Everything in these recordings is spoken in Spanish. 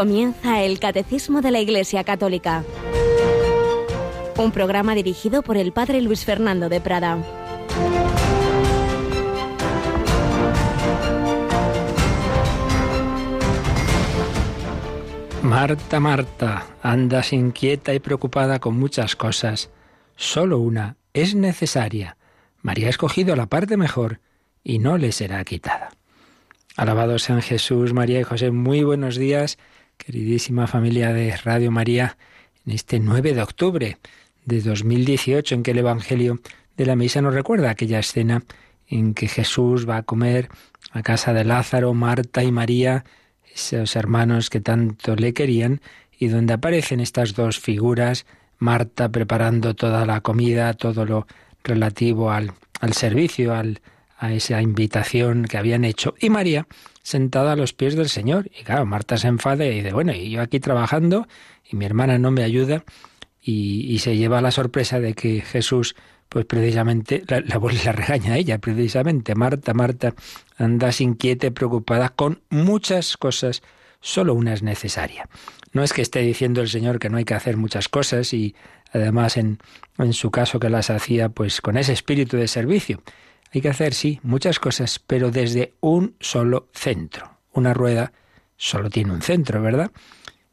Comienza el Catecismo de la Iglesia Católica. Un programa dirigido por el Padre Luis Fernando de Prada. Marta, Marta, andas inquieta y preocupada con muchas cosas. Solo una es necesaria. María ha escogido la parte mejor y no le será quitada. Alabados sean Jesús, María y José. Muy buenos días queridísima familia de Radio María, en este 9 de octubre de 2018, en que el Evangelio de la Misa nos recuerda aquella escena en que Jesús va a comer a casa de Lázaro, Marta y María, esos hermanos que tanto le querían, y donde aparecen estas dos figuras, Marta preparando toda la comida, todo lo relativo al, al servicio, al, a esa invitación que habían hecho, y María sentada a los pies del Señor. Y claro, Marta se enfada y dice, bueno, y yo aquí trabajando y mi hermana no me ayuda y, se lleva la sorpresa de que Jesús, pues precisamente, la, la, la regaña a ella, precisamente, Marta, Marta, andas inquieta y preocupada con muchas cosas, solo una es necesaria. No es que esté diciendo el Señor que no hay que hacer muchas cosas y además en, en su caso que las hacía pues con ese espíritu de servicio, hay que hacer, sí, muchas cosas, pero desde un solo centro. Una rueda solo tiene un centro, ¿verdad?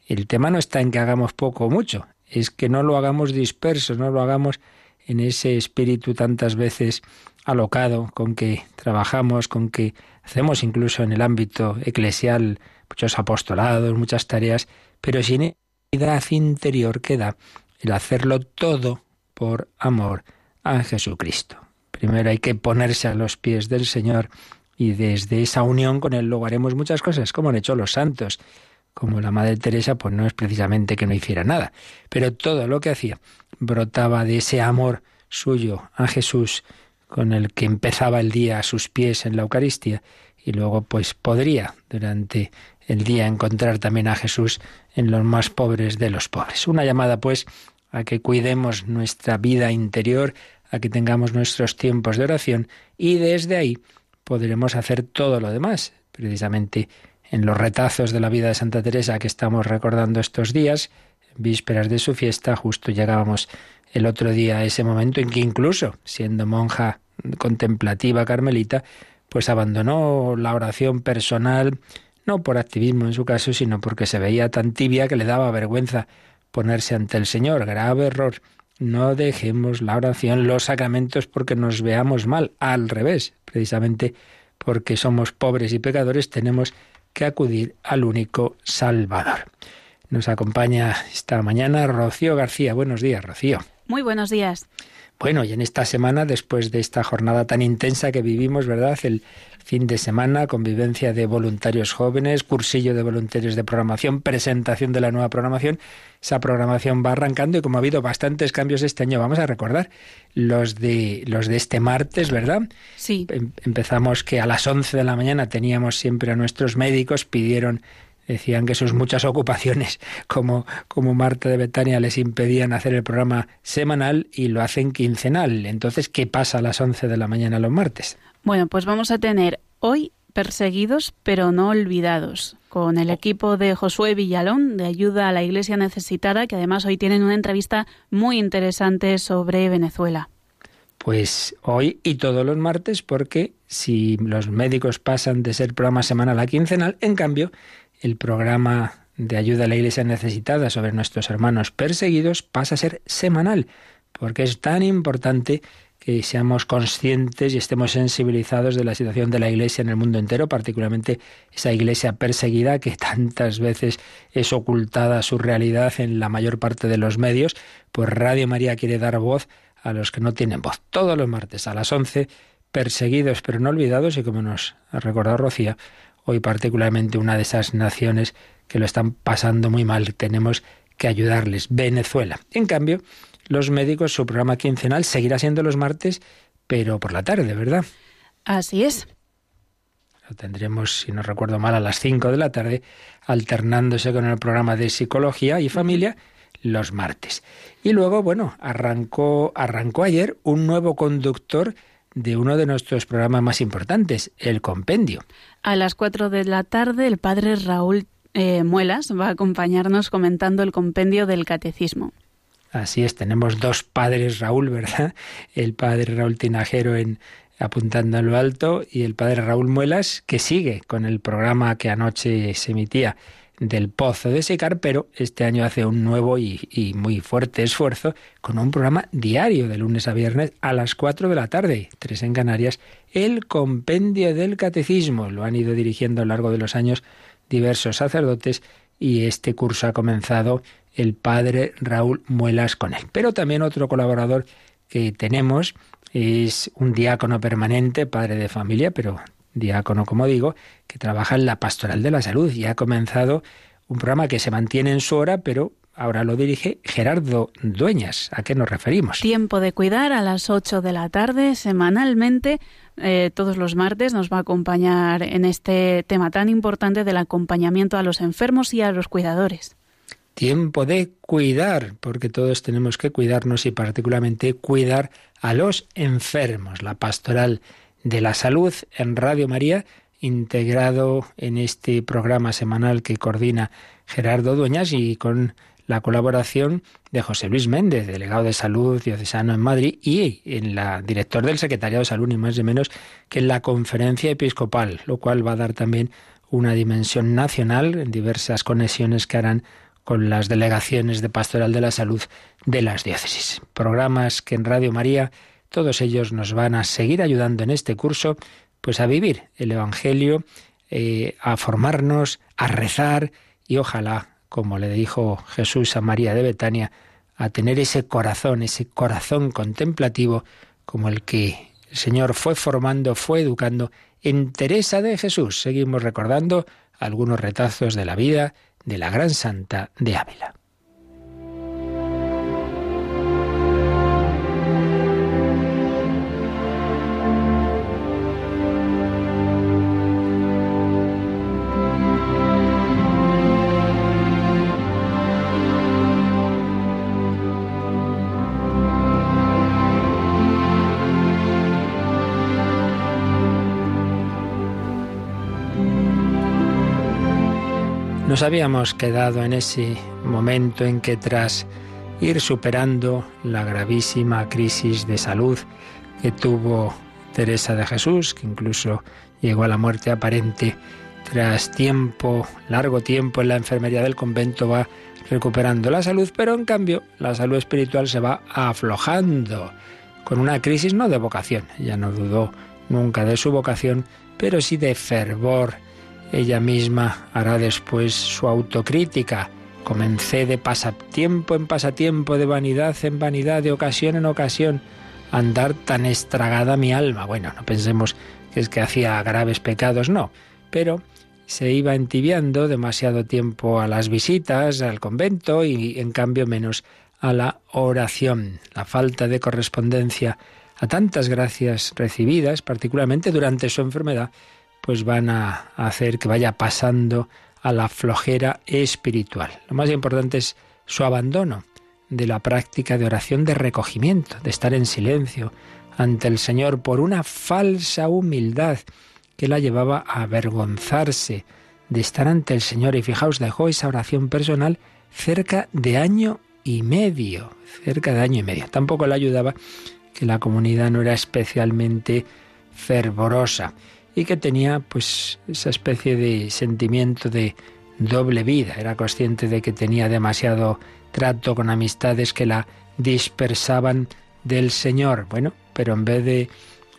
El tema no está en que hagamos poco o mucho, es que no lo hagamos disperso, no lo hagamos en ese espíritu tantas veces alocado con que trabajamos, con que hacemos incluso en el ámbito eclesial muchos apostolados, muchas tareas, pero sin unidad interior queda el hacerlo todo por amor a Jesucristo. Primero hay que ponerse a los pies del Señor y desde esa unión con Él luego haremos muchas cosas, como han hecho los santos. Como la Madre Teresa, pues no es precisamente que no hiciera nada, pero todo lo que hacía brotaba de ese amor suyo a Jesús con el que empezaba el día a sus pies en la Eucaristía y luego pues podría durante el día encontrar también a Jesús en los más pobres de los pobres. Una llamada pues a que cuidemos nuestra vida interior, a que tengamos nuestros tiempos de oración y desde ahí podremos hacer todo lo demás. Precisamente en los retazos de la vida de Santa Teresa que estamos recordando estos días, vísperas de su fiesta, justo llegábamos el otro día a ese momento en que incluso siendo monja contemplativa carmelita, pues abandonó la oración personal, no por activismo en su caso, sino porque se veía tan tibia que le daba vergüenza ponerse ante el Señor. Grave error. No dejemos la oración, los sacramentos porque nos veamos mal. Al revés, precisamente porque somos pobres y pecadores, tenemos que acudir al único Salvador. Nos acompaña esta mañana Rocío García. Buenos días, Rocío. Muy buenos días. Bueno, y en esta semana, después de esta jornada tan intensa que vivimos, ¿verdad? El fin de semana, convivencia de voluntarios jóvenes, cursillo de voluntarios de programación, presentación de la nueva programación. Esa programación va arrancando y como ha habido bastantes cambios este año, vamos a recordar los de los de este martes, ¿verdad? Sí. Em, empezamos que a las 11 de la mañana teníamos siempre a nuestros médicos, pidieron decían que sus muchas ocupaciones como, como Marta de Betania les impedían hacer el programa semanal y lo hacen quincenal. Entonces, ¿qué pasa a las 11 de la mañana los martes? Bueno, pues vamos a tener hoy perseguidos pero no olvidados, con el equipo de Josué Villalón de ayuda a la Iglesia necesitada, que además hoy tienen una entrevista muy interesante sobre Venezuela. Pues hoy y todos los martes, porque si los médicos pasan de ser programa semanal a quincenal, en cambio, el programa de ayuda a la Iglesia necesitada sobre nuestros hermanos perseguidos pasa a ser semanal, porque es tan importante que seamos conscientes y estemos sensibilizados de la situación de la Iglesia en el mundo entero, particularmente esa Iglesia perseguida que tantas veces es ocultada su realidad en la mayor parte de los medios, pues Radio María quiere dar voz a los que no tienen voz. Todos los martes a las 11, perseguidos pero no olvidados, y como nos ha recordado Rocía, hoy particularmente una de esas naciones que lo están pasando muy mal. Tenemos que ayudarles, Venezuela. En cambio, los médicos, su programa quincenal seguirá siendo los martes, pero por la tarde, ¿verdad? Así es. Lo tendremos, si no recuerdo mal, a las 5 de la tarde, alternándose con el programa de psicología y familia los martes. Y luego, bueno, arrancó, arrancó ayer un nuevo conductor de uno de nuestros programas más importantes, el Compendio. A las 4 de la tarde, el padre Raúl eh, Muelas va a acompañarnos comentando el compendio del catecismo. Así es, tenemos dos padres Raúl, ¿verdad? El padre Raúl Tinajero en apuntando a lo alto y el padre Raúl Muelas que sigue con el programa que anoche se emitía del Pozo de Secar, pero este año hace un nuevo y, muy fuerte esfuerzo con un programa diario de lunes a viernes a las 4 de la tarde, tres en Canarias, el Compendio del Catecismo. Lo han ido dirigiendo a lo largo de los años diversos sacerdotes y este curso ha comenzado el padre Raúl Muelas con él. Pero también otro colaborador que tenemos es un diácono permanente, padre de familia, pero diácono, como digo, que trabaja en la pastoral de la salud y ha comenzado un programa que se mantiene en su hora, pero ahora lo dirige Gerardo Dueñas. ¿A qué nos referimos? Tiempo de cuidar a las 8 de la tarde semanalmente. Eh, todos los martes nos va a acompañar en este tema tan importante del acompañamiento a los enfermos y a los cuidadores. Tiempo de cuidar, porque todos tenemos que cuidarnos y particularmente cuidar a los enfermos. La pastoral de la salud en Radio María, integrado en este programa semanal que coordina Gerardo Dueñas y con la colaboración de José Luis Méndez, delegado de salud diocesano en Madrid y en la director del Secretariado de Salud, ni más ni menos que en la conferencia episcopal, lo cual va a dar también una dimensión nacional en diversas conexiones que harán con las delegaciones de Pastoral de la Salud de las diócesis. Programas que en Radio María todos ellos nos van a seguir ayudando en este curso, pues a vivir el Evangelio, eh, a formarnos, a rezar y ojalá, como le dijo Jesús a María de Betania, a tener ese corazón, ese corazón contemplativo como el que el Señor fue formando, fue educando en Teresa de Jesús. Seguimos recordando algunos retazos de la vida de la gran santa de Ávila. Nos habíamos quedado en ese momento en que tras ir superando la gravísima crisis de salud que tuvo Teresa de Jesús, que incluso llegó a la muerte aparente, tras tiempo, largo tiempo en la enfermería del convento va recuperando la salud, pero en cambio la salud espiritual se va aflojando, con una crisis no de vocación, ella no dudó nunca de su vocación, pero sí de fervor ella misma hará después su autocrítica. Comencé de pasatiempo en pasatiempo, de vanidad en vanidad, de ocasión en ocasión, andar tan estragada mi alma. Bueno, no pensemos que es que hacía graves pecados, no, pero se iba entibiando demasiado tiempo a las visitas al convento y en cambio menos a la oración. La falta de correspondencia a tantas gracias recibidas, particularmente durante su enfermedad, pues van a hacer que vaya pasando a la flojera espiritual. Lo más importante es su abandono de la práctica de oración de recogimiento, de estar en silencio ante el Señor por una falsa humildad que la llevaba a avergonzarse de estar ante el Señor. Y fijaos, dejó esa oración personal cerca de año y medio, cerca de año y medio. Tampoco le ayudaba que la comunidad no era especialmente fervorosa y que tenía pues esa especie de sentimiento de doble vida. Era consciente de que tenía demasiado trato con amistades que la dispersaban del Señor. Bueno, pero en vez de,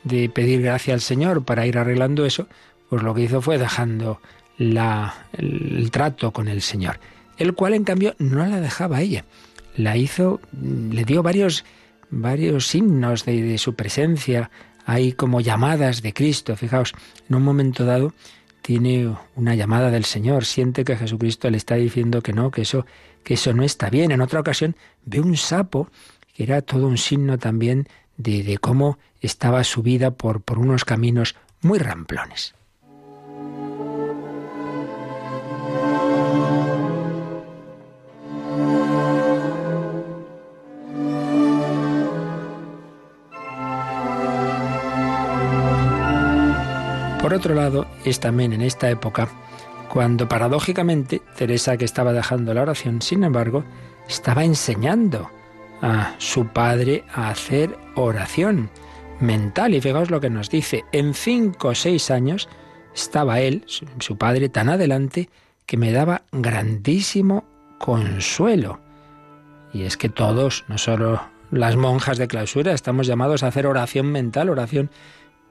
de pedir gracia al Señor para ir arreglando eso, pues lo que hizo fue dejando la, el, trato con el Señor, el cual en cambio no la dejaba ella. La hizo, le dio varios, varios signos de su presencia, hay como llamadas de Cristo. Fijaos, en un momento dado tiene una llamada del Señor, siente que Jesucristo le está diciendo que no, que eso, que eso no está bien. En otra ocasión ve un sapo, que era todo un signo también de, de cómo estaba su vida por, por unos caminos muy ramplones. Por otro lado, es también en esta época cuando paradójicamente Teresa, que estaba dejando la oración, sin embargo, estaba enseñando a su padre a hacer oración mental. Y fijaos lo que nos dice, en cinco o seis años estaba él, su padre, tan adelante que me daba grandísimo consuelo. Y es que todos, no solo las monjas de clausura, estamos llamados a hacer oración mental, oración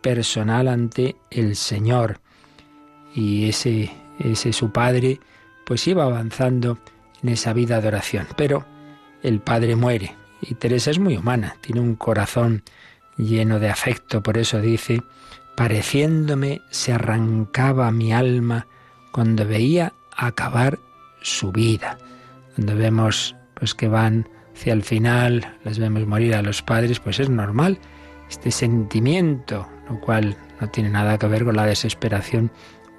personal ante el Señor. Y ese, ese su padre, pues iba avanzando en esa vida de oración. Pero el padre muere y Teresa es muy humana, tiene un corazón lleno de afecto, por eso dice, pareciéndome se arrancaba mi alma cuando veía acabar su vida. Cuando vemos pues que van hacia el final, las vemos morir a los padres, pues es normal este sentimiento, lo cual no tiene nada que ver con la desesperación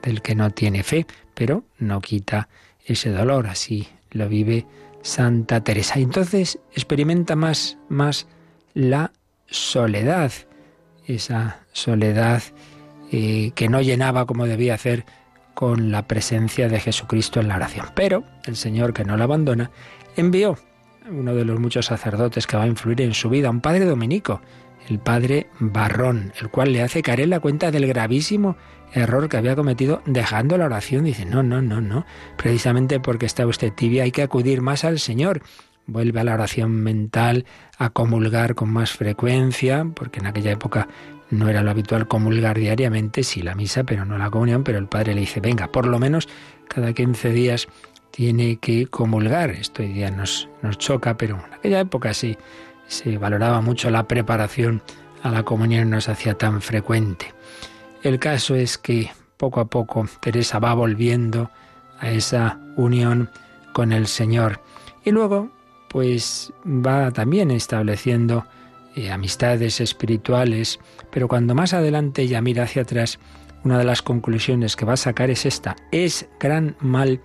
del que no tiene fe, pero no quita ese dolor, así lo vive Santa Teresa. Entonces experimenta más, más la soledad, esa soledad eh, que no llenaba como debía hacer con la presencia de Jesucristo en la oración. Pero el Señor, que no la abandona, envió uno de los muchos sacerdotes que va a influir en su vida, un padre dominico, el padre Barrón, el cual le hace caer la cuenta del gravísimo error que había cometido dejando la oración. Dice, no, no, no, no, precisamente porque está usted tibia hay que acudir más al Señor. Vuelve a la oración mental, a comulgar con más frecuencia, porque en aquella época no era lo habitual comulgar diariamente, sí la misa, pero no la comunión, pero el padre le dice, venga, por lo menos cada 15 días tiene que comulgar. Esto hoy día nos, nos choca, pero en aquella época sí se valoraba mucho la preparación a la comunión, no se hacía tan frecuente. El caso es que poco a poco Teresa va volviendo a esa unión con el Señor y luego pues va también estableciendo eh, amistades espirituales, pero cuando más adelante ella mira hacia atrás, una de las conclusiones que va a sacar es esta, es gran mal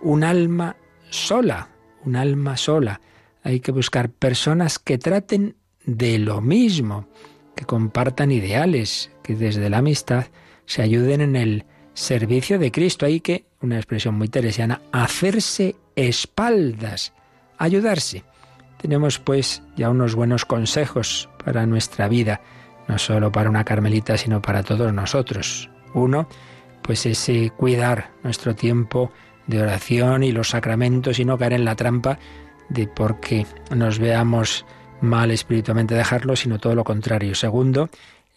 un alma sola, un alma sola. Hay que buscar personas que traten de lo mismo, que compartan ideales, que desde la amistad se ayuden en el servicio de Cristo. Hay que, una expresión muy teresiana, hacerse espaldas, ayudarse. Tenemos pues ya unos buenos consejos para nuestra vida, no solo para una carmelita, sino para todos nosotros. Uno, pues ese cuidar nuestro tiempo de oración y los sacramentos y no caer en la trampa de porque nos veamos mal espiritualmente dejarlo, sino todo lo contrario. Segundo,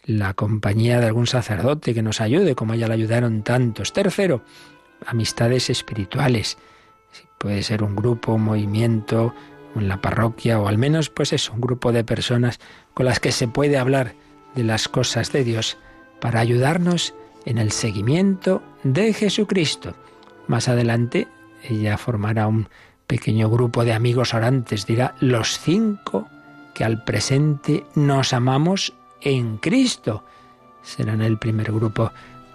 la compañía de algún sacerdote que nos ayude, como ya le ayudaron tantos. Tercero, amistades espirituales. Puede ser un grupo, un movimiento, en la parroquia, o al menos, pues eso, un grupo de personas con las que se puede hablar de las cosas de Dios para ayudarnos en el seguimiento de Jesucristo. Más adelante ella formará un pequeño grupo de amigos orantes, dirá los cinco que al presente nos amamos en Cristo. Serán el primer grupo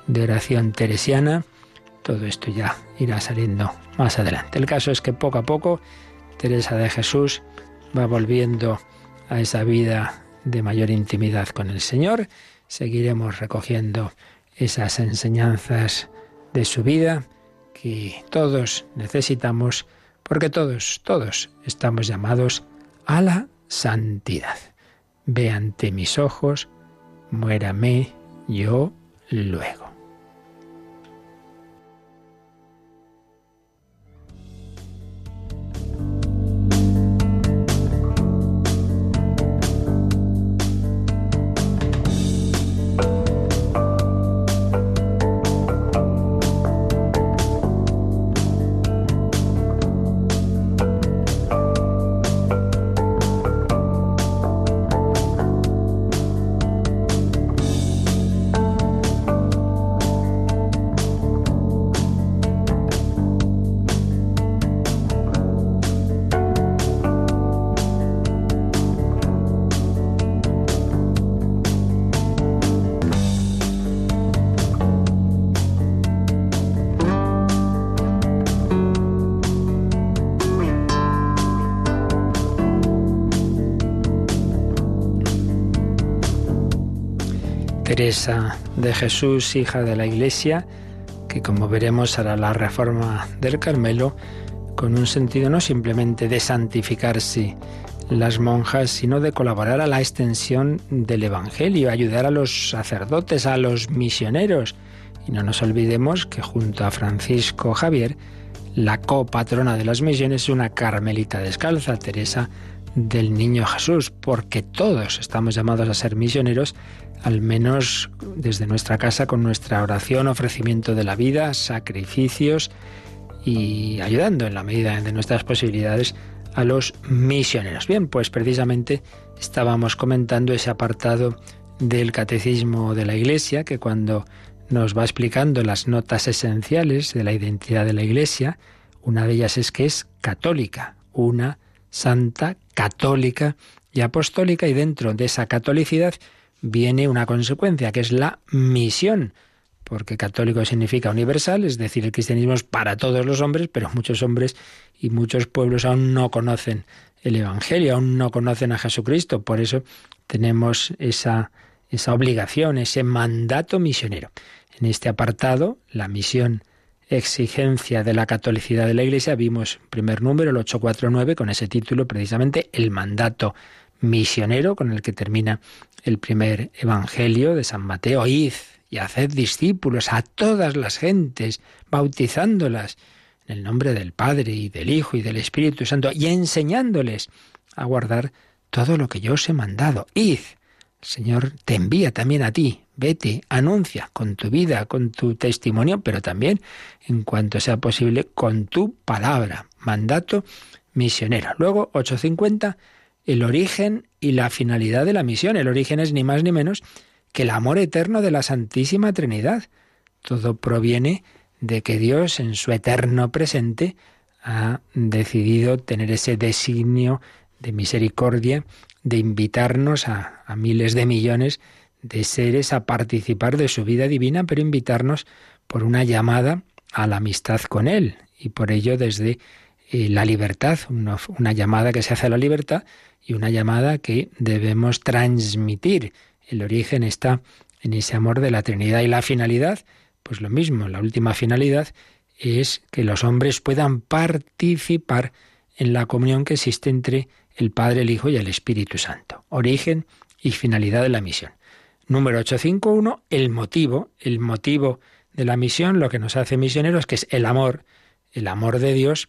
de oración teresiana. Todo esto ya irá saliendo más adelante. El caso es que poco a poco Teresa de Jesús va volviendo a esa vida de mayor intimidad con el Señor. Seguiremos recogiendo esas enseñanzas de su vida que todos necesitamos, porque todos, todos estamos llamados a la santidad. Ve ante mis ojos, muérame yo luego. Teresa de Jesús, hija de la Iglesia, que como veremos hará la reforma del Carmelo con un sentido no simplemente de santificarse las monjas, sino de colaborar a la extensión del Evangelio, ayudar a los sacerdotes, a los misioneros. Y no nos olvidemos que junto a Francisco Javier, la copatrona de las misiones es una carmelita descalza, Teresa del Niño Jesús, porque todos estamos llamados a ser misioneros, al menos desde nuestra casa, con nuestra oración, ofrecimiento de la vida, sacrificios y ayudando en la medida de nuestras posibilidades a los misioneros. Bien, pues precisamente estábamos comentando ese apartado del catecismo de la Iglesia, que cuando nos va explicando las notas esenciales de la identidad de la Iglesia, una de ellas es que es católica, una santa, católica y apostólica, y dentro de esa catolicidad viene una consecuencia, que es la misión, porque católico significa universal, es decir, el cristianismo es para todos los hombres, pero muchos hombres y muchos pueblos aún no conocen el Evangelio, aún no conocen a Jesucristo, por eso tenemos esa, esa obligación, ese mandato misionero. En este apartado, la misión exigencia de la catolicidad de la Iglesia, vimos primer número, el 849, con ese título precisamente, el mandato misionero, con el que termina el primer Evangelio de San Mateo, id y haced discípulos a todas las gentes, bautizándolas en el nombre del Padre y del Hijo y del Espíritu Santo, y enseñándoles a guardar todo lo que yo os he mandado. Id, el Señor te envía también a ti, vete, anuncia con tu vida, con tu testimonio, pero también, en cuanto sea posible, con tu palabra. Mandato misionero. Luego, 850, el origen y la finalidad de la misión. El origen es ni más ni menos que el amor eterno de la Santísima Trinidad. Todo proviene de que Dios, en su eterno presente, ha decidido tener ese designio de misericordia, de invitarnos a, miles de millones de seres a participar de su vida divina, pero invitarnos por una llamada a la amistad con Él. Y por ello desde la libertad, una, una llamada que se hace a la libertad y una llamada que debemos transmitir. El origen está en ese amor de la Trinidad y la finalidad, pues lo mismo, la última finalidad es que los hombres puedan participar en la comunión que existe entre el Padre, el Hijo y el Espíritu Santo. Origen y finalidad de la misión. Número 851, el motivo, el motivo de la misión, lo que nos hace misioneros, que es el amor, el amor de Dios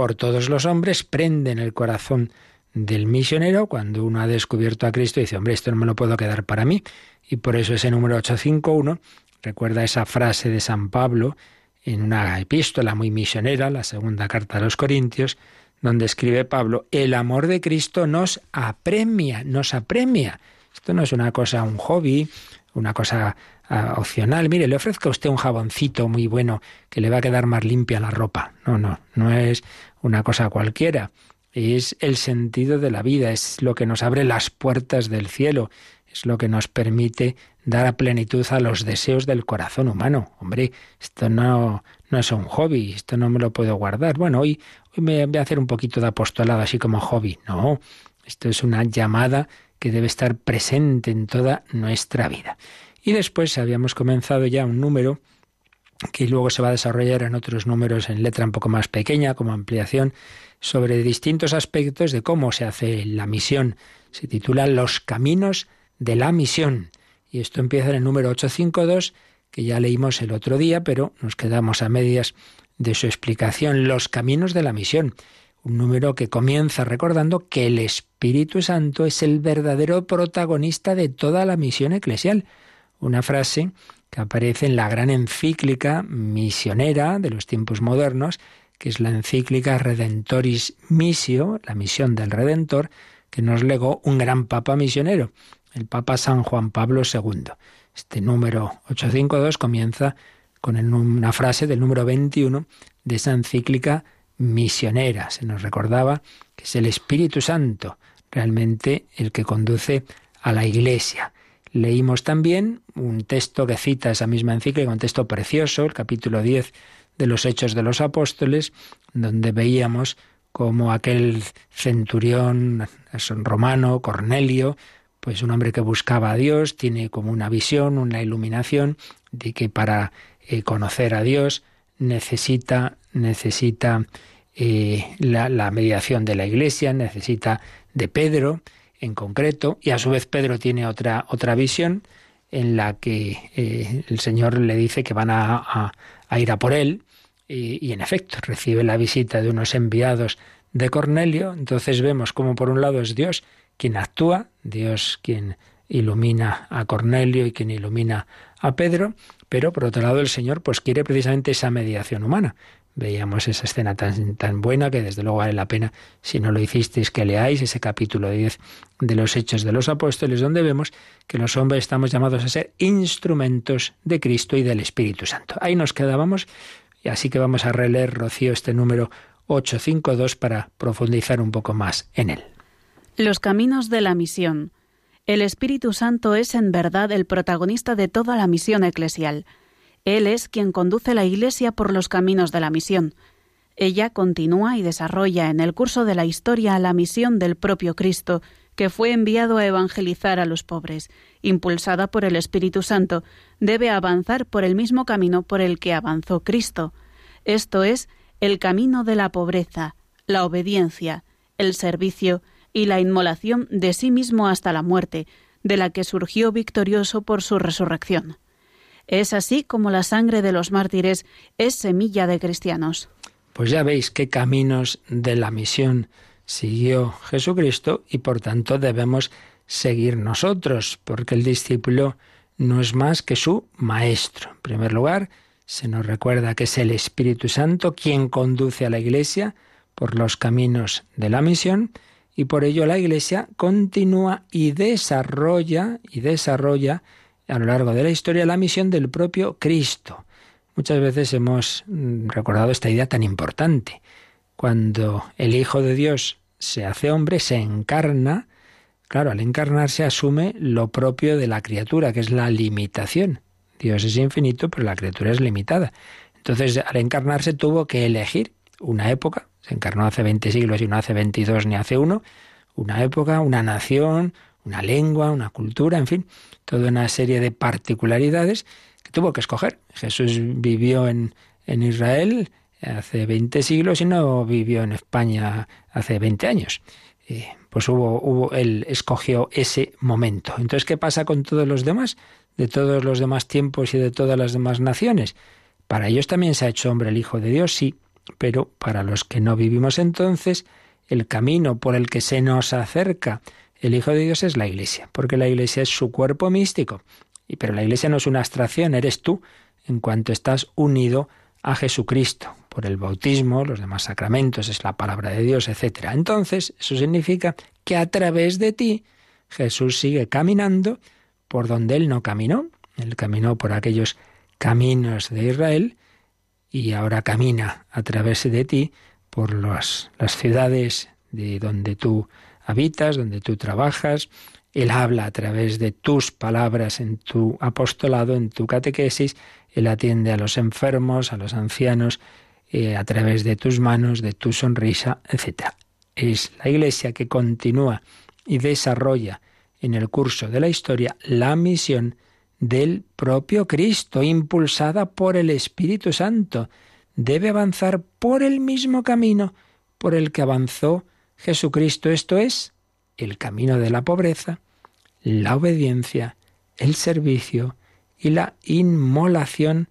por todos los hombres, prende en el corazón del misionero cuando uno ha descubierto a Cristo y dice, hombre, esto no me lo puedo quedar para mí. Y por eso ese número 851 recuerda esa frase de San Pablo en una epístola muy misionera, la segunda carta a los Corintios, donde escribe Pablo, el amor de Cristo nos apremia, nos apremia esto no es una cosa, un hobby, una cosa ah, opcional. Mire, le ofrezco a usted un jaboncito muy bueno que le va a quedar más limpia la ropa. No, no, no es una cosa cualquiera. Es el sentido de la vida, es lo que nos abre las puertas del cielo, es lo que nos permite dar a plenitud a los deseos del corazón humano. Hombre, esto no, no es un hobby, esto no me lo puedo guardar. Bueno, hoy, hoy me voy a hacer un poquito de apostolado así como hobby. No, esto es una llamada que debe estar presente en toda nuestra vida. Y después habíamos comenzado ya un número que luego se va a desarrollar en otros números en letra un poco más pequeña, como ampliación, sobre distintos aspectos de cómo se hace la misión. Se titula Los caminos de la misión. Y esto empieza en el número 852, que ya leímos el otro día, pero nos quedamos a medias de su explicación. Los caminos de la misión un número que comienza recordando que el Espíritu Santo es el verdadero protagonista de toda la misión eclesial. Una frase que aparece en la gran encíclica misionera de los tiempos modernos, que es la encíclica Redentoris Missio, la misión del Redentor, que nos legó un gran papa misionero, el Papa San Juan Pablo II. Este número 852 comienza con una frase del número 21 de esa encíclica misionera. Se nos recordaba que es el Espíritu Santo realmente el que conduce a la Iglesia. Leímos también un texto que cita esa misma encíclica, un texto precioso, el capítulo 10 de los Hechos de los Apóstoles, donde veíamos como aquel centurión romano, Cornelio, pues un hombre que buscaba a Dios, tiene como una visión, una iluminación de que para eh, conocer a Dios, necesita, necesita eh, la, mediación de la Iglesia, necesita de Pedro en concreto, y a su vez Pedro tiene otra, otra visión en la que eh, el Señor le dice que van a, ir a por él, y, y, en efecto recibe la visita de unos enviados de Cornelio, entonces vemos como por un lado es Dios quien actúa, Dios quien ilumina a Cornelio y quien ilumina a Pedro, pero por otro lado el Señor pues quiere precisamente esa mediación humana. Veíamos esa escena tan, tan buena que desde luego vale la pena, si no lo hicisteis, que leáis ese capítulo 10 de los Hechos de los Apóstoles, donde vemos que los hombres estamos llamados a ser instrumentos de Cristo y del Espíritu Santo. Ahí nos quedábamos, y así que vamos a releer, Rocío, este número 852 para profundizar un poco más en él. Los caminos de la misión. El Espíritu Santo es en verdad el protagonista de toda la misión eclesial. Él es quien conduce la Iglesia por los caminos de la misión. Ella continúa y desarrolla en el curso de la historia la misión del propio Cristo, que fue enviado a evangelizar a los pobres. Impulsada por el Espíritu Santo, debe avanzar por el mismo camino por el que avanzó Cristo. Esto es el camino de la pobreza, la obediencia, el servicio y la inmolación de sí mismo hasta la muerte, de la que surgió victorioso por su resurrección. Es así como la sangre de los mártires es semilla de cristianos. Pues ya veis qué caminos de la misión siguió Jesucristo y por tanto debemos seguir nosotros, porque el discípulo no es más que su maestro. En primer lugar, se nos recuerda que es el Espíritu Santo quien conduce a la Iglesia por los caminos de la misión y por ello la Iglesia continúa y desarrolla y desarrolla a lo largo de la historia la misión del propio Cristo. Muchas veces hemos mm, recordado esta idea tan importante. Cuando el Hijo de Dios se hace hombre, se encarna, claro, al encarnarse asume lo propio de la criatura, que es la limitación. Dios es infinito, pero la criatura es limitada. Entonces, al encarnarse tuvo que elegir una época, se encarnó hace 20 siglos y no hace 22 ni hace uno, una época, una nación, una lengua, una cultura, en fin, toda una serie de particularidades que tuvo que escoger. Jesús vivió en, en Israel hace 20 siglos y no vivió en España hace 20 años. pues hubo, hubo, él escogió ese momento. Entonces, ¿qué pasa con todos los demás? De todos los demás tiempos y de todas las demás naciones. Para ellos también se ha hecho hombre el Hijo de Dios, sí, pero para los que no vivimos entonces, el camino por el que se nos acerca el Hijo de Dios es la Iglesia, porque la Iglesia es su cuerpo místico. Pero la Iglesia no es una abstracción, eres tú en cuanto estás unido a Jesucristo por el bautismo, los demás sacramentos, es la palabra de Dios, etc. Entonces, eso significa que a través de ti Jesús sigue caminando por donde él no caminó. Él caminó por aquellos caminos de Israel y ahora camina a través de ti por las, las ciudades de donde tú habitas, donde tú trabajas. Él habla a través de tus palabras en tu apostolado, en tu catequesis. Él atiende a los enfermos, a los ancianos, eh, a través de tus manos, de tu sonrisa, etc. Es la Iglesia que continúa y desarrolla en el curso de la historia la misión del propio Cristo, impulsada por el Espíritu Santo. Debe avanzar por el mismo camino por el que avanzó Jesucristo, esto es, el camino de la pobreza, la obediencia, el servicio y la inmolación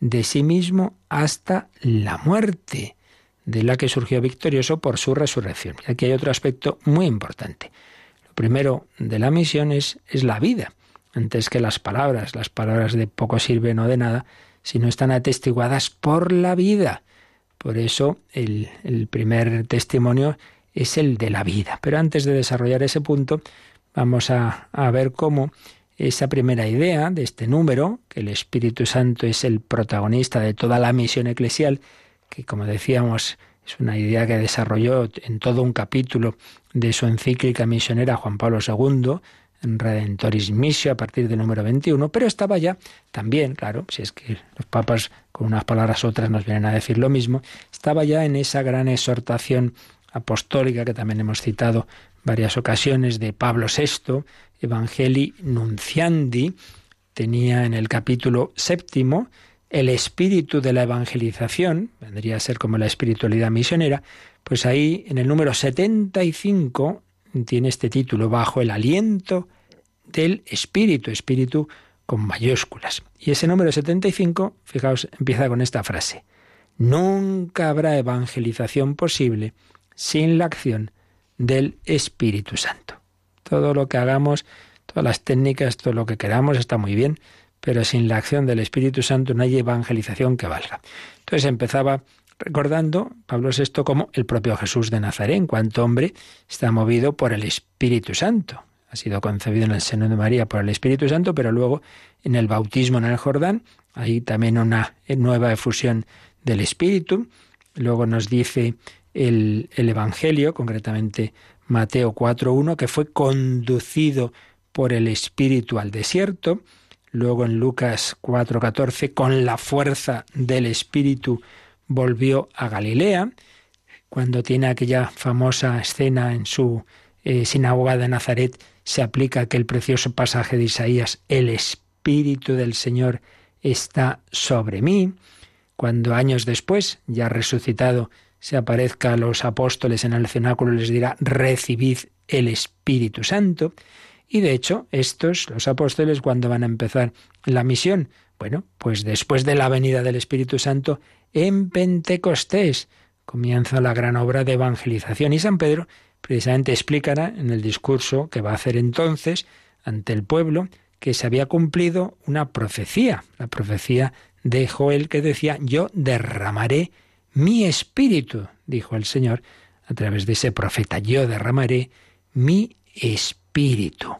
de sí mismo hasta la muerte, de la que surgió victorioso por su resurrección. Aquí hay otro aspecto muy importante. Lo primero de la misión es, es la vida antes que las palabras. Las palabras de poco sirven o de nada si no están atestiguadas por la vida. Por eso el, primer testimonio es el de la vida. Pero antes de desarrollar ese punto, vamos a, a ver cómo esa primera idea de este número, que el Espíritu Santo es el protagonista de toda la misión eclesial, que como decíamos es una idea que desarrolló en todo un capítulo de su encíclica misionera Juan Pablo II, en Redentoris Missio a partir del número 21, pero estaba ya también, claro, si es que los papas con unas palabras otras nos vienen a decir lo mismo, estaba ya en esa gran exhortación apostólica que también hemos citado varias ocasiones de Pablo VI, Evangelii Nunciandi, tenía en el capítulo séptimo, el espíritu de la evangelización, vendría a ser como la espiritualidad misionera, pues ahí en el número 75 tiene este título, Bajo el aliento del espíritu, espíritu con mayúsculas. Y ese número 75, fijaos, empieza con esta frase. Nunca habrá evangelización posible sin la acción del Espíritu Santo. Todo lo que hagamos, todas las técnicas, todo lo que queramos está muy bien, pero sin la acción del Espíritu Santo no hay evangelización que valga. Entonces empezaba recordando Pablo VI como el propio Jesús de Nazaret, en cuanto hombre, está movido por el Espíritu Santo. Ha sido concebido en el seno de María por el Espíritu Santo, pero luego en el bautismo en el Jordán, hay también una nueva efusión del Espíritu. Luego nos dice el, el Evangelio, concretamente Mateo 4.1, que fue conducido por el Espíritu al desierto. Luego en Lucas 4:14, con la fuerza del Espíritu volvió a Galilea, cuando tiene aquella famosa escena en su eh, sinagoga de Nazaret, se aplica aquel precioso pasaje de Isaías, el Espíritu del Señor está sobre mí. Cuando años después, ya resucitado, se aparezca a los apóstoles en el cenáculo, les dirá, recibid el Espíritu Santo. Y de hecho, estos, los apóstoles, cuando van a empezar la misión, bueno, pues después de la venida del Espíritu Santo, en Pentecostés comienza la gran obra de evangelización. Y San Pedro precisamente explicará en el discurso que va a hacer entonces ante el pueblo que se había cumplido una profecía, la profecía de Joel que decía, yo derramaré mi espíritu, dijo el Señor a través de ese profeta, yo derramaré mi espíritu.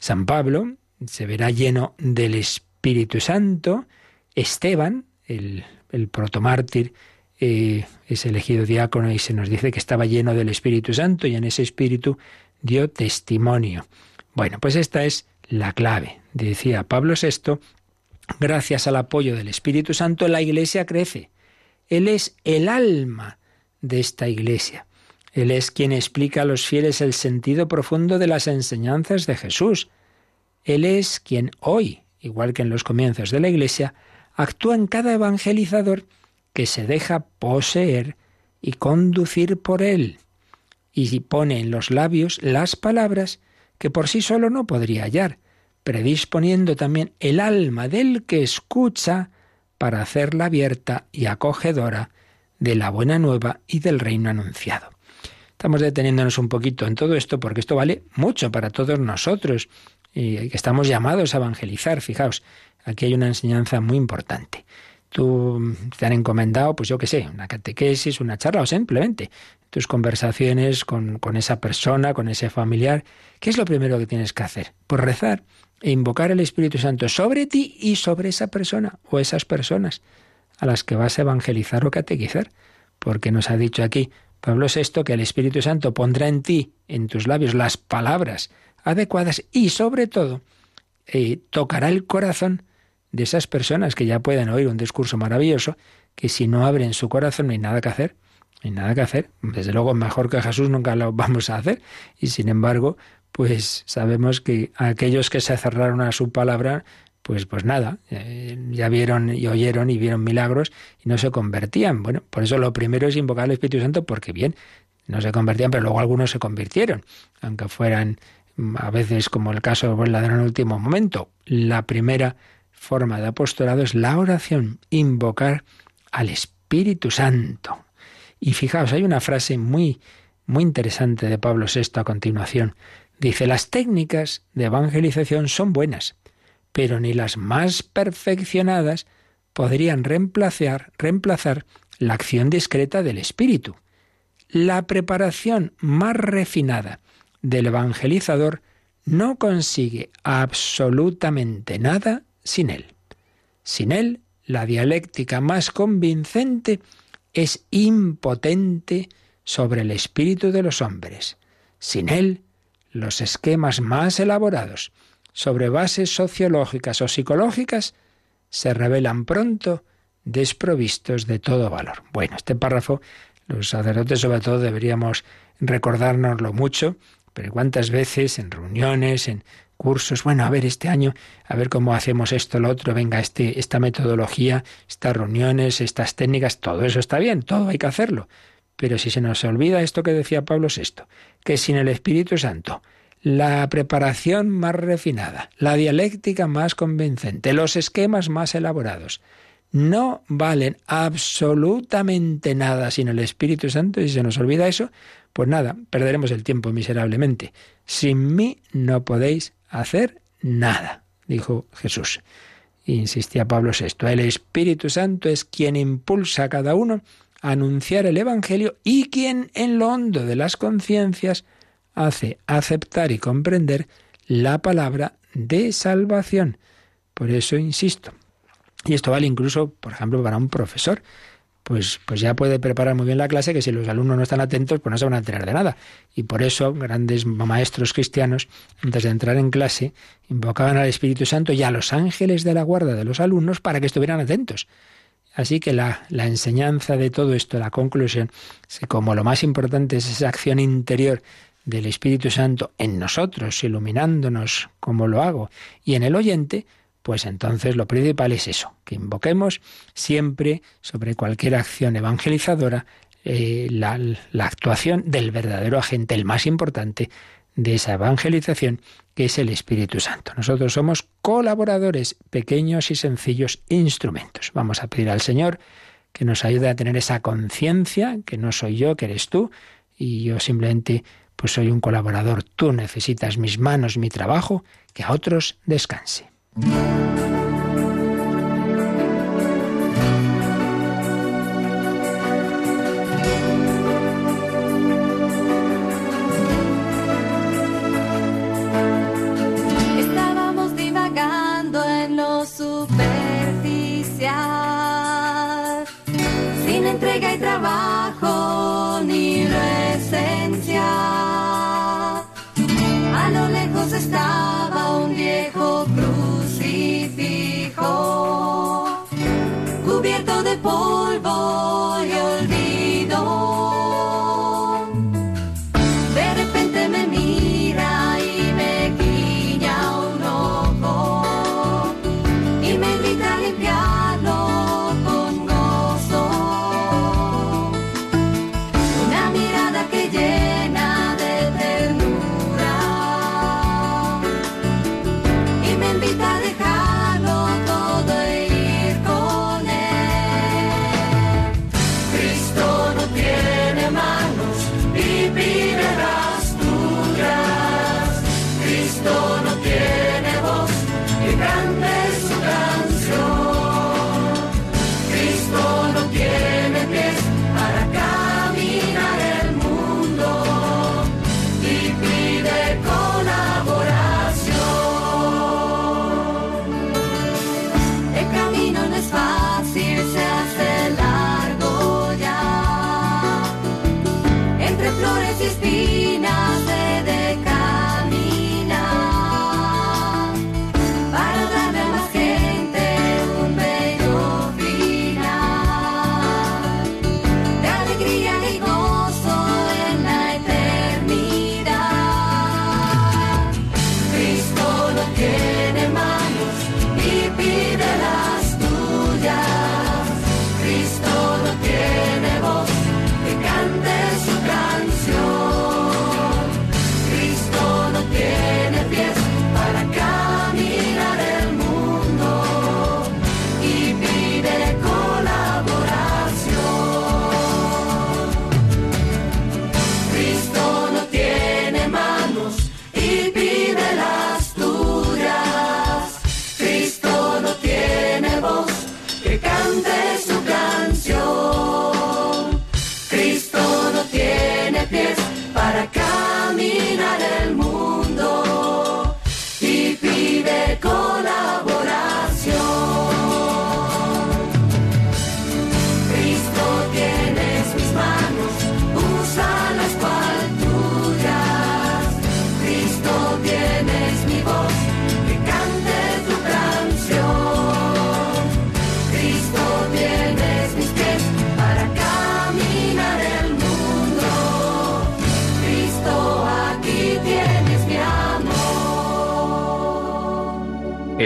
San Pablo se verá lleno del Espíritu Santo. Esteban, el, el protomártir, eh, es elegido diácono y se nos dice que estaba lleno del Espíritu Santo y en ese Espíritu dio testimonio. Bueno, pues esta es la clave. Decía Pablo VI, gracias al apoyo del Espíritu Santo la Iglesia crece. Él es el alma de esta Iglesia. Él es quien explica a los fieles el sentido profundo de las enseñanzas de Jesús. Él es quien hoy, igual que en los comienzos de la Iglesia, actúa en cada evangelizador que se deja poseer y conducir por él, y pone en los labios las palabras que por sí solo no podría hallar, predisponiendo también el alma del que escucha para hacerla abierta y acogedora de la buena nueva y del reino anunciado. Estamos deteniéndonos un poquito en todo esto porque esto vale mucho para todos nosotros y estamos llamados a evangelizar. Fijaos, aquí hay una enseñanza muy importante. Tú te han encomendado, pues yo qué sé, una catequesis, una charla o simplemente tus conversaciones con, con esa persona, con ese familiar. ¿Qué es lo primero que tienes que hacer? Pues rezar e invocar el Espíritu Santo sobre ti y sobre esa persona o esas personas a las que vas a evangelizar o catequizar. Porque nos ha dicho aquí, Pablo VI que el Espíritu Santo pondrá en ti, en tus labios, las palabras adecuadas y sobre todo eh, tocará el corazón de esas personas que ya pueden oír un discurso maravilloso, que si no abren su corazón no hay nada que hacer. No hay nada que hacer. Desde luego, mejor que Jesús nunca lo vamos a hacer. Y sin embargo, pues sabemos que aquellos que se cerraron a su palabra pues, pues nada, eh, ya vieron y oyeron y vieron milagros y no se convertían. Bueno, por eso lo primero es invocar al Espíritu Santo porque bien, no se convertían, pero luego algunos se convirtieron, aunque fueran mm, a veces como el caso del ladrón en el último momento. La primera forma de apostolado es la oración, invocar al Espíritu Santo. Y fijaos, hay una frase muy, muy interesante de Pablo VI a continuación. Dice, las técnicas de evangelización son buenas, pero ni las más perfeccionadas podrían reemplazar, reemplazar la acción discreta del Espíritu. La preparación más refinada del evangelizador no consigue absolutamente nada sin él. Sin él, la dialéctica más convincente es impotente sobre el espíritu de los hombres. Sin él, los esquemas más elaborados sobre bases sociológicas o psicológicas se revelan pronto desprovistos de todo valor. Bueno, este párrafo, los sacerdotes sobre todo deberíamos recordárnoslo mucho, pero cuántas veces en reuniones, en cursos, bueno, a ver este año, a ver cómo hacemos esto, lo otro, venga, este, esta metodología, estas reuniones, estas técnicas, todo eso está bien, todo hay que hacerlo. Pero si se nos olvida esto que decía Pablo VI, que sin el Espíritu Santo, la preparación más refinada, la dialéctica más convincente, los esquemas más elaborados, no valen absolutamente nada sin el Espíritu Santo y si se nos olvida eso, pues nada, perderemos el tiempo miserablemente. Sin mí no podéis hacer nada, dijo Jesús. Insistía Pablo VI. El Espíritu Santo es quien impulsa a cada uno anunciar el Evangelio y quien en lo hondo de las conciencias hace aceptar y comprender la palabra de salvación. Por eso insisto. Y esto vale incluso, por ejemplo, para un profesor pues, pues ya puede preparar muy bien la clase, que si los alumnos no están atentos, pues no se van a enterar de nada. Y por eso grandes maestros cristianos, antes de entrar en clase, invocaban al Espíritu Santo y a los ángeles de la guarda de los alumnos para que estuvieran atentos. Así que la, enseñanza de todo esto, la conclusión, es que como lo más importante es esa acción interior del Espíritu Santo en nosotros, iluminándonos como lo hago, y en el oyente, pues entonces lo principal es eso, que invoquemos siempre sobre cualquier acción evangelizadora eh, la, la actuación del verdadero agente, el más importante de esa evangelización, que es el Espíritu Santo. Nosotros somos colaboradores, pequeños y sencillos instrumentos. Vamos a pedir al Señor que nos ayude a tener esa conciencia, que no soy yo, que eres tú, y yo simplemente pues soy un colaborador. Tú necesitas mis manos, mi trabajo, que a otros descanse.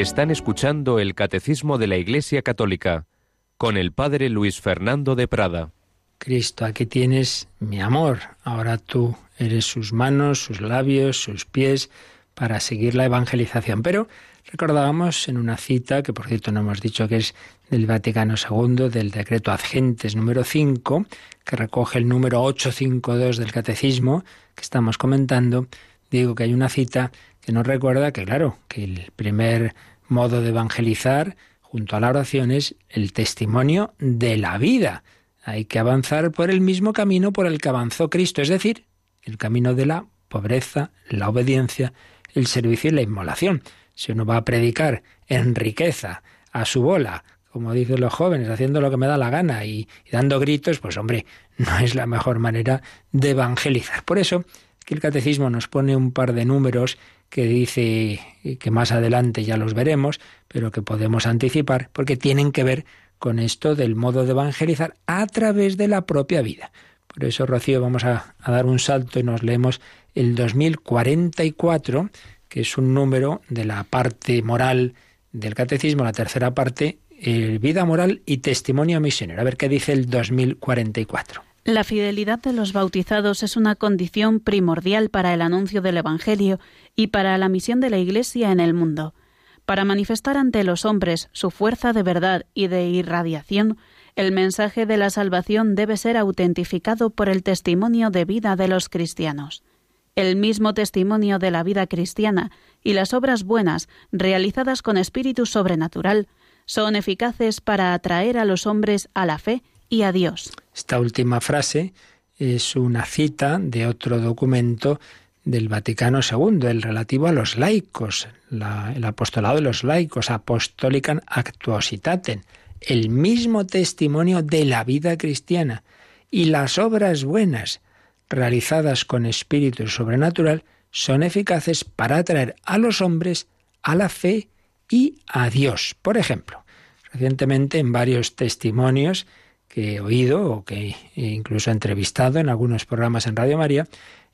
Están escuchando el Catecismo de la Iglesia Católica con el Padre Luis Fernando de Prada. Cristo, aquí tienes mi amor. Ahora tú eres sus manos, sus labios, sus pies para seguir la evangelización. Pero recordábamos en una cita, que por cierto no hemos dicho que es del Vaticano II, del decreto Adgentes número 5, que recoge el número 852 del Catecismo que estamos comentando, digo que hay una cita que nos recuerda que, claro, que el primer modo de evangelizar junto a la oración es el testimonio de la vida. Hay que avanzar por el mismo camino por el que avanzó Cristo, es decir, el camino de la pobreza, la obediencia, el servicio y la inmolación. Si uno va a predicar en riqueza, a su bola, como dicen los jóvenes, haciendo lo que me da la gana y, y, dando gritos, pues hombre, no es la mejor manera de evangelizar. Por eso, que el catecismo nos pone un par de números que dice que más adelante ya los veremos, pero que podemos anticipar, porque tienen que ver con esto del modo de evangelizar a través de la propia vida. Por eso, Rocío, vamos a, a dar un salto y nos leemos el 2044, que es un número de la parte moral del catecismo, la tercera parte, eh, vida moral y testimonio misionero. A ver qué dice el 2044. La fidelidad de los bautizados es una condición primordial para el anuncio del Evangelio y para la misión de la Iglesia en el mundo. Para manifestar ante los hombres su fuerza de verdad y de irradiación, el mensaje de la salvación debe ser autentificado por el testimonio de vida de los cristianos. El mismo testimonio de la vida cristiana y las obras buenas realizadas con espíritu sobrenatural son eficaces para atraer a los hombres a la fe y a Dios. Esta última frase es una cita de otro documento del Vaticano II, el relativo a los laicos, la, el apostolado de los laicos, Apostolicam Actuositatem, el mismo testimonio de la vida cristiana y las obras buenas realizadas con espíritu sobrenatural son eficaces para atraer a los hombres a la fe y a Dios. Por ejemplo, recientemente en varios testimonios que he oído o que he incluso entrevistado en algunos programas en Radio María,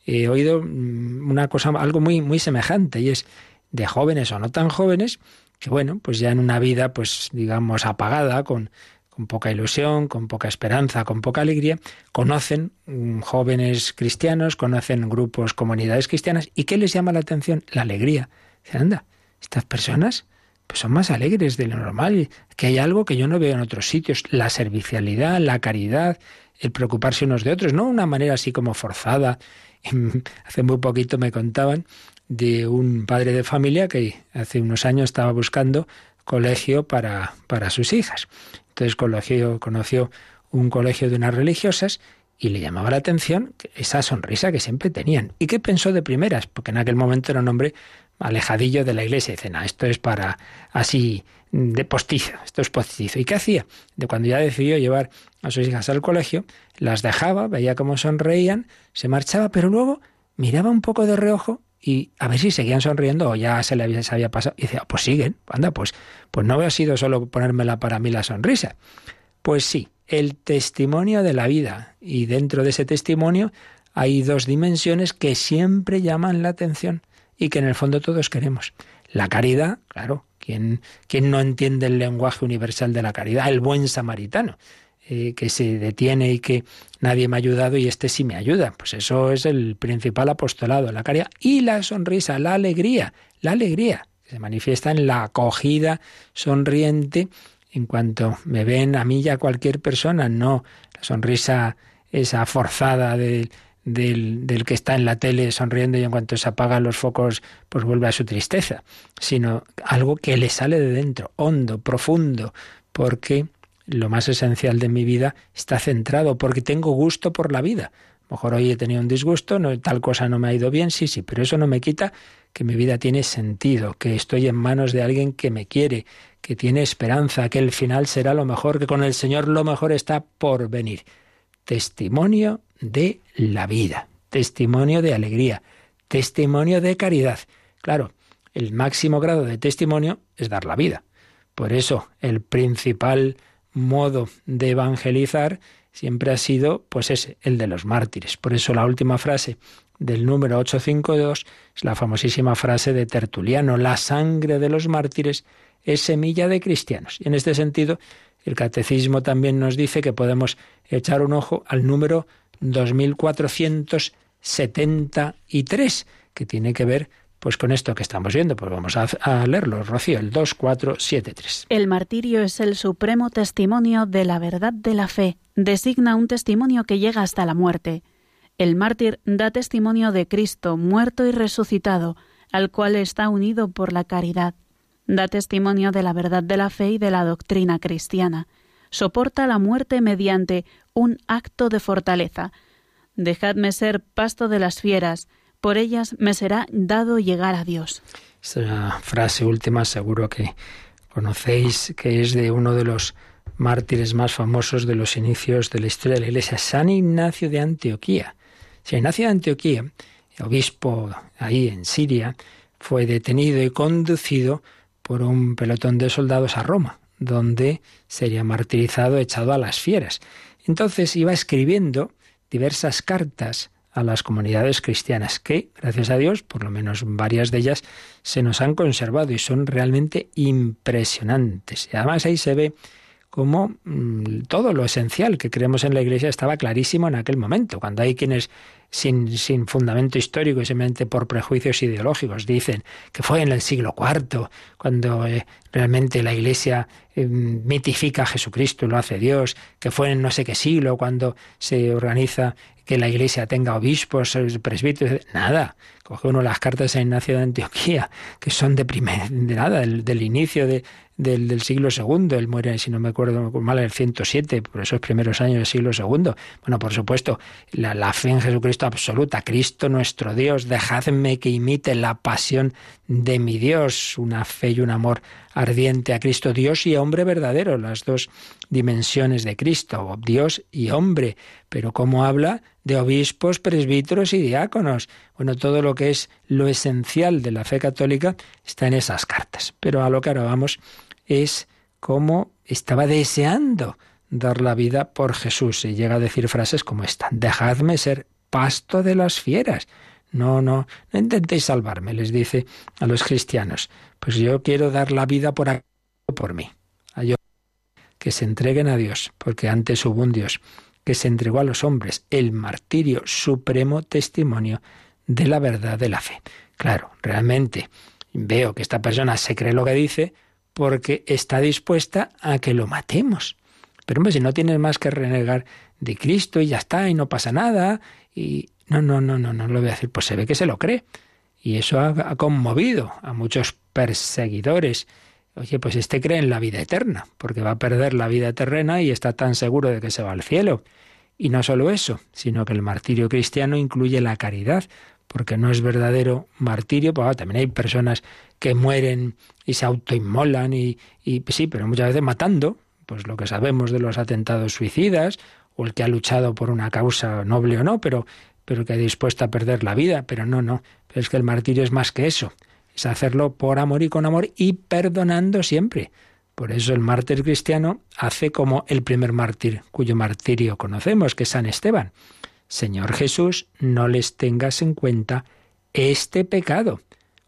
he oído mm, una cosa, algo muy, muy semejante, y es de jóvenes o no tan jóvenes, que bueno, pues ya en una vida, pues digamos, apagada, con, con poca ilusión, con poca esperanza, con poca alegría, conocen mm, jóvenes cristianos, conocen grupos, comunidades cristianas, ¿y qué les llama la atención? La alegría. Dicen, anda, estas personas pues son más alegres de lo normal, que hay algo que yo no veo en otros sitios, la servicialidad, la caridad, el preocuparse unos de otros, no una manera así como forzada. Hace muy poquito me contaban de un padre de familia que hace unos años estaba buscando colegio para, para sus hijas. Entonces colegio, conoció un colegio de unas religiosas y le llamaba la atención esa sonrisa que siempre tenían. ¿Y qué pensó de primeras? Porque en aquel momento era un hombre alejadillo de la iglesia. Dice, esto es para así de postizo, esto es postizo. ¿Y qué hacía? De cuando ya decidió llevar a sus hijas al colegio, las dejaba, veía cómo sonreían, se marchaba, pero luego miraba un poco de reojo y a ver si seguían sonriendo o ya se le había, pasado. Y decía, pues siguen, anda, pues, pues no había sido solo ponérmela para mí la sonrisa. Pues sí, el testimonio de la vida. Y dentro de ese testimonio hay dos dimensiones que siempre llaman la atención y que en el fondo todos queremos. La caridad, claro, ¿quién, no entiende el lenguaje universal de la caridad? El buen samaritano, eh, que se detiene y que nadie me ha ayudado y este sí me ayuda. Pues eso es el principal apostolado, la caridad. Y la sonrisa, la alegría, la alegría, que se manifiesta en la acogida sonriente en cuanto me ven a mí y a cualquier persona, no la sonrisa esa forzada de del, del, que está en la tele sonriendo y en cuanto se apagan los focos, pues vuelve a su tristeza, sino algo que le sale de dentro, hondo, profundo, porque lo más esencial de mi vida está centrado, porque tengo gusto por la vida. A lo mejor hoy he tenido un disgusto, no, tal cosa no me ha ido bien, sí, sí, pero eso no me quita que mi vida tiene sentido, que estoy en manos de alguien que me quiere, que tiene esperanza, que el final será lo mejor, que con el Señor lo mejor está por venir. Testimonio de la vida, testimonio de alegría, testimonio de caridad. Claro, el máximo grado de testimonio es dar la vida. Por eso, el principal modo de evangelizar siempre ha sido, pues ese, el de los mártires. Por eso la última frase del número 852 es la famosísima frase de Tertuliano, la sangre de los mártires es semilla de cristianos. Y en este sentido, el catecismo también nos dice que podemos echar un ojo al número 2473, que tiene que ver pues con esto que estamos viendo, pues vamos a, a, leerlo, Rocío, el 2473. El martirio es el supremo testimonio de la verdad de la fe, designa un testimonio que llega hasta la muerte. El mártir da testimonio de Cristo muerto y resucitado, al cual está unido por la caridad. Da testimonio de la verdad de la fe y de la doctrina cristiana. Soporta la muerte mediante un acto de fortaleza. Dejadme ser pasto de las fieras, por ellas me será dado llegar a Dios. Esta frase última seguro que conocéis, que es de uno de los mártires más famosos de los inicios de la historia de la Iglesia, San Ignacio de Antioquía. San Ignacio de Antioquía, obispo ahí en Siria, fue detenido y conducido por un pelotón de soldados a Roma, donde sería martirizado, echado a las fieras. Entonces iba escribiendo diversas cartas a las comunidades cristianas, que, gracias a Dios, por lo menos varias de ellas, se nos han conservado y son realmente impresionantes. Y además ahí se ve como mm, todo lo esencial que creemos en la Iglesia estaba clarísimo en aquel momento. Cuando hay quienes sin, sin fundamento histórico y simplemente por prejuicios ideológicos dicen que fue en el siglo IV cuando eh, realmente la Iglesia eh, mitifica a Jesucristo lo hace Dios, que fue en no sé qué siglo cuando se organiza que la Iglesia tenga obispos, eh, presbíteros, nada. Coge uno las cartas de Ignacio de Antioquía, que son de, primer, de nada, del, del inicio de, del, del, siglo II. Él muere, si no me acuerdo mal, el 107, por esos primeros años del siglo II. Bueno, por supuesto, la, la, fe en Jesucristo absoluta, Cristo nuestro Dios, dejadme que imite la pasión de mi Dios, una fe y un amor ardiente a Cristo, Dios y hombre verdadero, las dos dimensiones de Cristo, Dios y hombre. Pero ¿cómo habla? De obispos, presbíteros y diáconos. Bueno, todo lo que es lo esencial de la fe católica está en esas cartas. Pero a lo que ahora vamos es cómo estaba deseando dar la vida por Jesús. Y llega a decir frases como esta, dejadme ser pasto de las fieras. No, no, no intentéis salvarme, les dice a los cristianos. Pues yo quiero dar la vida por, por mí. A yo, que se entreguen a Dios, porque antes hubo un Dios que se entregó a los hombres, el martirio supremo testimonio de la verdad de la fe. Claro, realmente veo que esta persona se cree lo que dice, porque está dispuesta a que lo matemos. Pero hombre, si no tienes más que renegar de Cristo y ya está, y no pasa nada, y no, no, no, no, no lo voy a decir, pues se ve que se lo cree. Y eso ha conmovido a muchos perseguidores. Oye, pues este cree en la vida eterna, porque va a perder la vida terrena y está tan seguro de que se va al cielo. Y no solo eso, sino que el martirio cristiano incluye la caridad, porque no es verdadero martirio, pues también hay personas que mueren y se autoinmolan y, y sí, pero muchas veces matando, pues lo que sabemos de los atentados suicidas, o el que ha luchado por una causa noble o no, pero, pero que ha dispuesto a perder la vida, pero no, no, pero es que el martirio es más que eso, es hacerlo por amor y con amor y perdonando siempre. Por eso el mártir cristiano hace como el primer mártir, cuyo martirio conocemos, que es San Esteban. Señor Jesús, no les tengas en cuenta este pecado.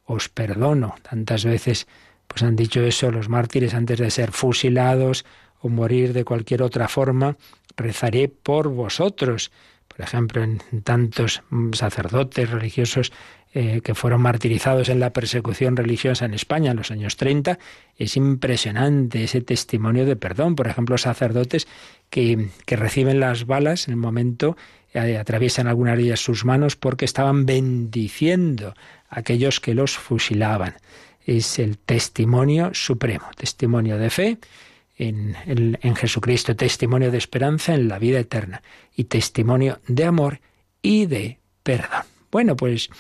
Os perdono. Tantas veces pues han dicho eso los mártires antes de ser fusilados o morir de cualquier otra forma. Rezaré por vosotros. Por ejemplo, en tantos sacerdotes religiosos eh, que fueron martirizados en la persecución religiosa en España en los años 30, es impresionante ese testimonio de perdón. Por ejemplo, sacerdotes que, que reciben las balas en el momento eh, atraviesan algunas de ellas sus manos porque estaban bendiciendo a aquellos que los fusilaban. Es el testimonio supremo, testimonio de fe en, en, en Jesucristo, testimonio de esperanza en la vida eterna y testimonio de amor y de perdón. Bueno, pues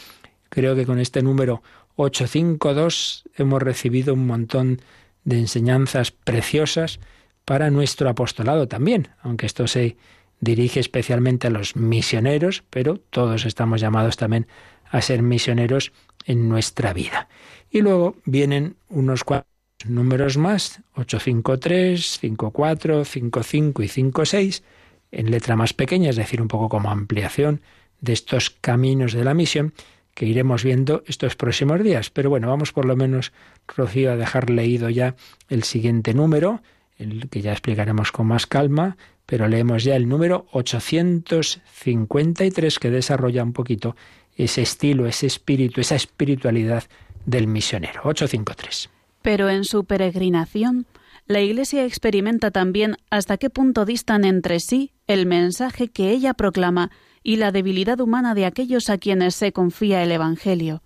creo que con este número 852 hemos recibido un montón de enseñanzas preciosas para nuestro apostolado también, aunque esto se dirige especialmente a los misioneros, pero todos estamos llamados también a ser misioneros en nuestra vida. Y luego vienen unos cuantos números más, 853, 54, 55 y 56, en letra más pequeña, es decir, un poco como ampliación de estos caminos de la misión que iremos viendo estos próximos días. Pero bueno, vamos por lo menos, Rocío, a dejar leído ya el siguiente número, el que ya explicaremos con más calma, pero leemos ya el número 853 que desarrolla un poquito ese estilo, ese espíritu, esa espiritualidad del misionero. 853. Pero en su peregrinación, la Iglesia experimenta también hasta qué punto distan entre sí el mensaje que ella proclama y la debilidad humana de aquellos a quienes se confía el Evangelio.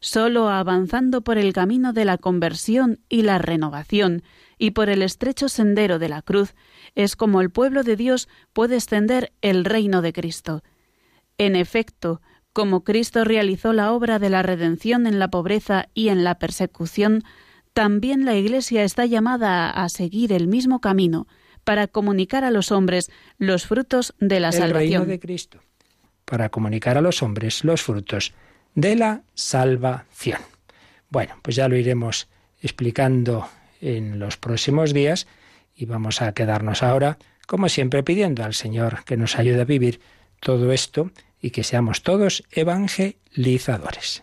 Solo avanzando por el camino de la conversión y la renovación, y por el estrecho sendero de la cruz, es como el pueblo de Dios puede extender el reino de Cristo. En efecto, como Cristo realizó la obra de la redención en la pobreza y en la persecución, también la Iglesia está llamada a seguir el mismo camino para comunicar a los hombres los frutos de la el salvación. reino de Cristo. Para comunicar a los hombres los frutos de la salvación. Bueno, pues ya lo iremos explicando en los próximos días y vamos a quedarnos ahora, como siempre, pidiendo al Señor que nos ayude a vivir todo esto y que seamos todos evangelizadores.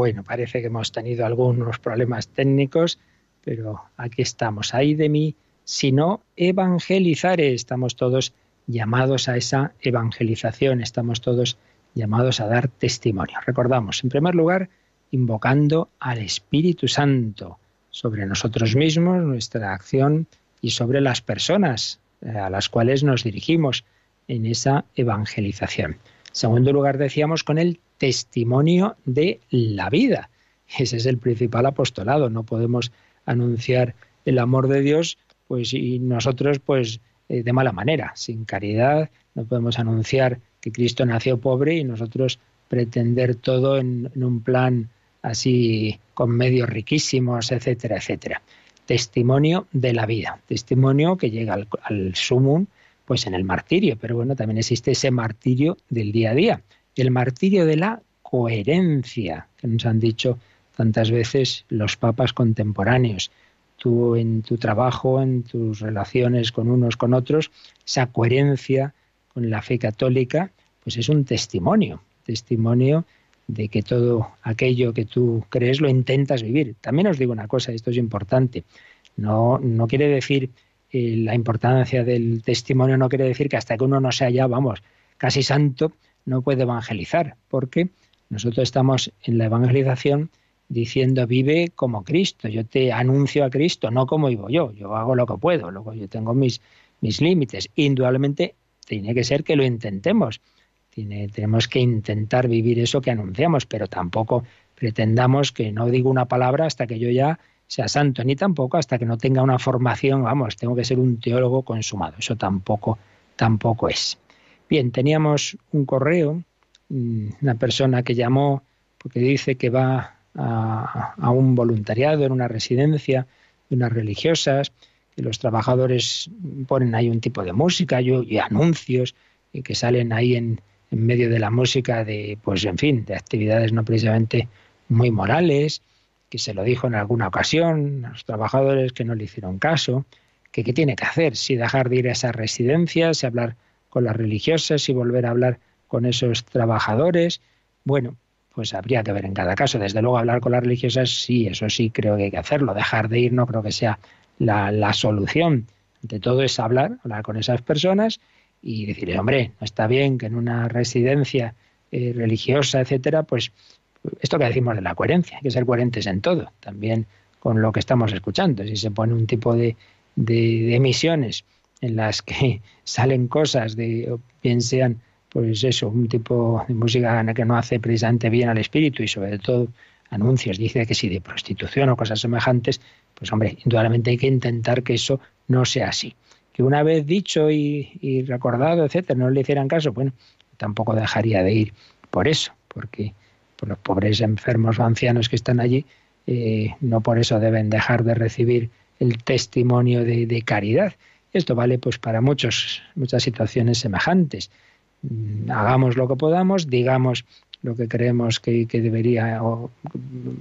Bueno, parece que hemos tenido algunos problemas técnicos, pero aquí estamos. Ahí de mí, si no evangelizare, estamos todos llamados a esa evangelización, estamos todos llamados a dar testimonio. Recordamos, en primer lugar, invocando al Espíritu Santo sobre nosotros mismos, nuestra acción y sobre las personas eh, a las cuales nos dirigimos en esa evangelización. En segundo lugar, decíamos con el testimonio de la vida. Ese es el principal apostolado. No podemos anunciar el amor de Dios, pues y nosotros, pues eh, de mala manera, sin caridad. No podemos anunciar que Cristo nació pobre y nosotros pretender todo en, un plan así con medios riquísimos, etcétera, etcétera. Testimonio de la vida, testimonio que llega al, al sumum, pues en el martirio, pero bueno, también existe ese martirio del día a día, el martirio de la coherencia, que nos han dicho tantas veces los papas contemporáneos. Tú en tu trabajo, en tus relaciones con unos, con otros, esa coherencia con la fe católica, pues es un testimonio, testimonio de que todo aquello que tú crees lo intentas vivir. También os digo una cosa, esto es importante. No, no quiere decir eh, la importancia del testimonio, no quiere decir que hasta que uno no sea ya, vamos, casi santo, no puede evangelizar, porque nosotros estamos en la evangelización diciendo vive como Cristo, yo te anuncio a Cristo, no como vivo yo, yo hago lo que puedo, luego yo tengo mis, mis límites. Indudablemente tiene que ser que lo intentemos, tenemos que intentar vivir eso que anunciamos, pero tampoco pretendamos que no digo una palabra hasta que yo ya sea santo, ni tampoco hasta que no tenga una formación, vamos, tengo que ser un teólogo consumado, eso tampoco, tampoco es. Bien, teníamos un correo, mm, una persona que llamó porque dice que va a, un voluntariado en una residencia de unas religiosas, que los trabajadores ponen ahí un tipo de música y, anuncios y que salen ahí en, en medio de la música de, pues en fin, de actividades no precisamente muy morales, que se lo dijo en alguna ocasión a los trabajadores que no le hicieron caso, que qué tiene que hacer, si dejar de ir a esas residencias, si hablar con las religiosas, si volver a hablar con esos trabajadores. Bueno, pues habría que ver en cada caso. Desde luego hablar con las religiosas, sí, eso sí creo que hay que hacerlo. Dejar de ir no creo que sea la, solución. De todo es hablar, hablar con esas personas y decirle, hombre, está bien que en una residencia eh, religiosa, etcétera, pues esto que decimos de la coherencia, hay que ser coherentes en todo, también con lo que estamos escuchando. Si se pone un tipo de, de, emisiones en las que salen cosas de, bien sean pues eso, un tipo de música que no hace precisamente bien al espíritu y sobre todo anuncios, dice que si de prostitución o cosas semejantes, pues hombre, indudablemente hay que intentar que eso no sea así. Que una vez dicho y, recordado, etcétera, no le hicieran caso, bueno, tampoco dejaría de ir por eso, porque por los pobres enfermos o ancianos que están allí, eh, no por eso deben dejar de recibir el testimonio de, de caridad. Esto vale pues para muchos, muchas situaciones semejantes. Mm, hagamos lo que podamos, digamos lo que creemos que, debería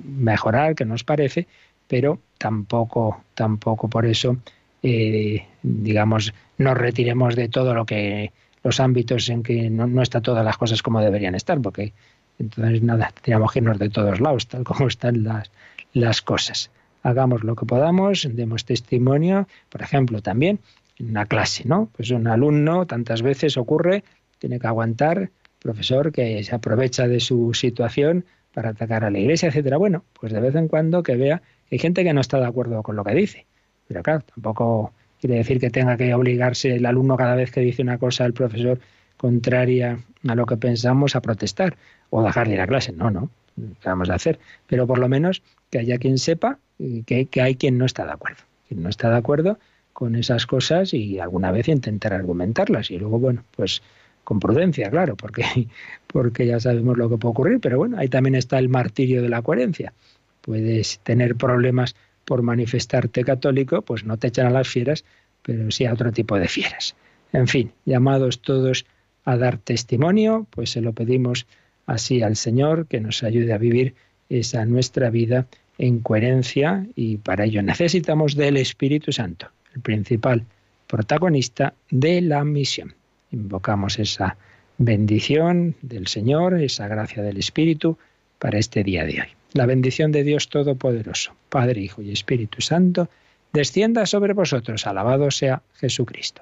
mejorar, que nos parece, pero tampoco, tampoco por eso, eh, digamos, nos retiremos de todo lo que los ámbitos en que no, no están todas las cosas como deberían estar, porque entonces nada, tendríamos que irnos de todos lados, tal como están las, las cosas. Hagamos lo que podamos, demos testimonio, por ejemplo, también una clase, ¿no? Pues un alumno tantas veces ocurre tiene que aguantar, profesor que se aprovecha de su situación para atacar a la iglesia, etcétera. Bueno, pues de vez en cuando que vea que hay gente que no está de acuerdo con lo que dice. Pero claro, tampoco quiere decir que tenga que obligarse el alumno cada vez que dice una cosa al profesor contraria a lo que pensamos a protestar o dejar de ir a clase. No, no, ¿qué vamos a hacer? Pero por lo menos que haya quien sepa que, que hay quien no está de acuerdo. Quien no está de acuerdo con esas cosas y alguna vez intentar argumentarlas. Y luego, bueno, pues con prudencia, claro, porque, porque ya sabemos lo que puede ocurrir, pero bueno, ahí también está el martirio de la coherencia. Puedes tener problemas por manifestarte católico, pues no te echan a las fieras, pero sí a otro tipo de fieras. En fin, llamados todos a dar testimonio, pues se lo pedimos así al Señor, que nos ayude a vivir esa nuestra vida en coherencia y para ello necesitamos del Espíritu Santo, el principal protagonista de la misión. Invocamos esa bendición del Señor, esa gracia del Espíritu para este día de hoy. La bendición de Dios Todopoderoso, Padre, Hijo y Espíritu Santo, descienda sobre vosotros. Alabado sea Jesucristo.